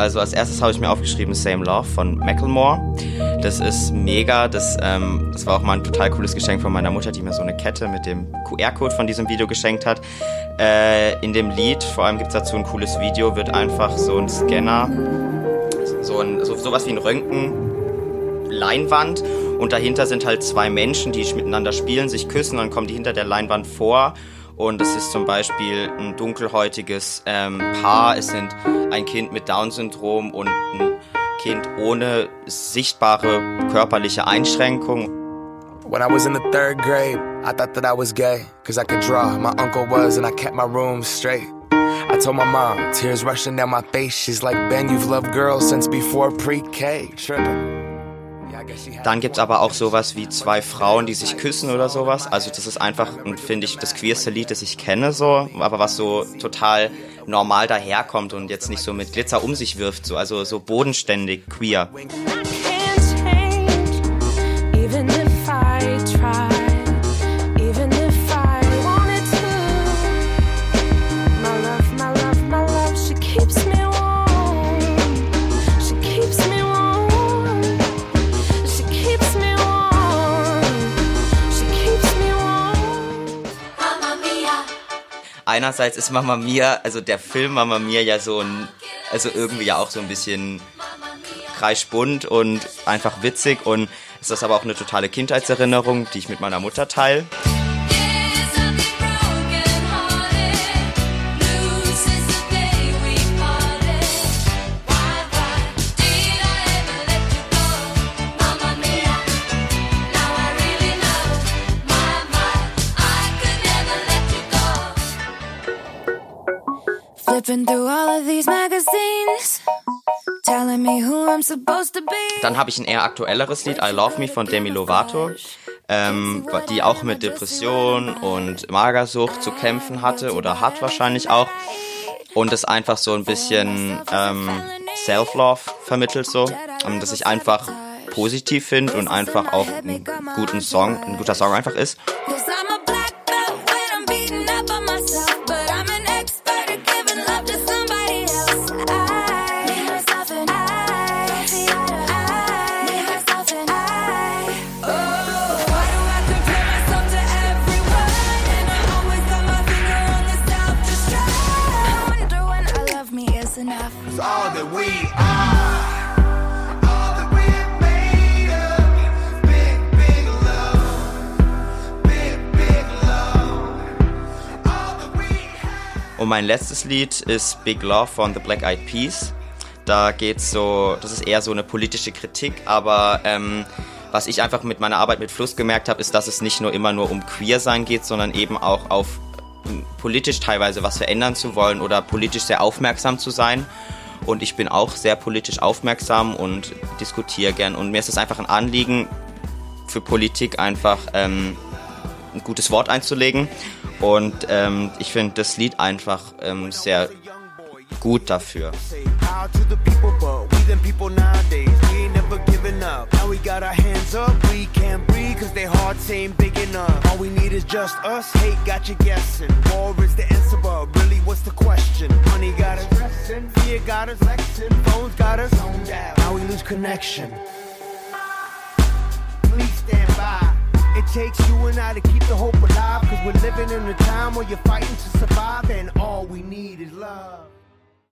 Also als erstes habe ich mir aufgeschrieben Same Love von Macklemore. Das ist mega. Das, ähm, das war auch mal ein total cooles Geschenk von meiner Mutter, die mir so eine Kette mit dem QR-Code von diesem Video geschenkt hat. Äh, in dem Lied, vor allem gibt es dazu ein cooles Video, wird einfach so ein Scanner, so ein, so, sowas wie ein Röntgen-Leinwand und dahinter sind halt zwei Menschen, die miteinander spielen, sich küssen, dann kommen die hinter der Leinwand vor und es ist zum Beispiel ein dunkelhäutiges ähm, Paar, es sind ein Kind mit Down-Syndrom und ein Kind ohne sichtbare körperliche Einschränkung. When I was in the third grade, I thought that I was gay, cause I could draw. My uncle was, and I kept my room straight. I told my mom, tears rushing down my face. She's like, Ben, you've loved girls since before pre-K. Tripping. Dann gibt es aber auch sowas wie zwei Frauen, die sich küssen oder sowas. Also das ist einfach, finde ich, das queerste Lied, das ich kenne, so, aber was so total normal daherkommt und jetzt nicht so mit Glitzer um sich wirft, so, also so bodenständig queer. Einerseits ist Mama Mia, also der Film Mama Mia ja so ein, also irgendwie ja auch so ein bisschen kreischbunt und einfach witzig und ist das aber auch eine totale Kindheitserinnerung, die ich mit meiner Mutter teile. Dann habe ich ein eher aktuelleres Lied, I Love Me von Demi Lovato, ähm, die auch mit Depression und Magersucht zu kämpfen hatte oder hat wahrscheinlich auch. Und es einfach so ein bisschen ähm, Self-Love vermittelt so, dass ich einfach positiv finde und einfach auch einen guten Song, ein guter Song einfach ist. Und mein letztes Lied ist Big Love von The Black Eyed Peas. Da geht's so, das ist eher so eine politische Kritik, aber ähm, was ich einfach mit meiner Arbeit mit Fluss gemerkt habe, ist, dass es nicht nur immer nur um Queer sein geht, sondern eben auch auf politisch teilweise was verändern zu wollen oder politisch sehr aufmerksam zu sein. Und ich bin auch sehr politisch aufmerksam und diskutiere gern. Und mir ist es einfach ein Anliegen, für Politik einfach ähm, ein gutes Wort einzulegen. Und ähm, ich finde das Lied einfach ähm, sehr gut dafür. up. Now we got our hands up, we can't breathe cause their hearts ain't big enough. All we need is just us, hate got you guessing. War is the answer, but really what's the question? Money got us stressing, fear got us flexing, phones got us on out. Now we lose connection. Please stand by. It takes you and I to keep the hope alive. Cause we're living in a time where you're fighting to survive, and all we need is love.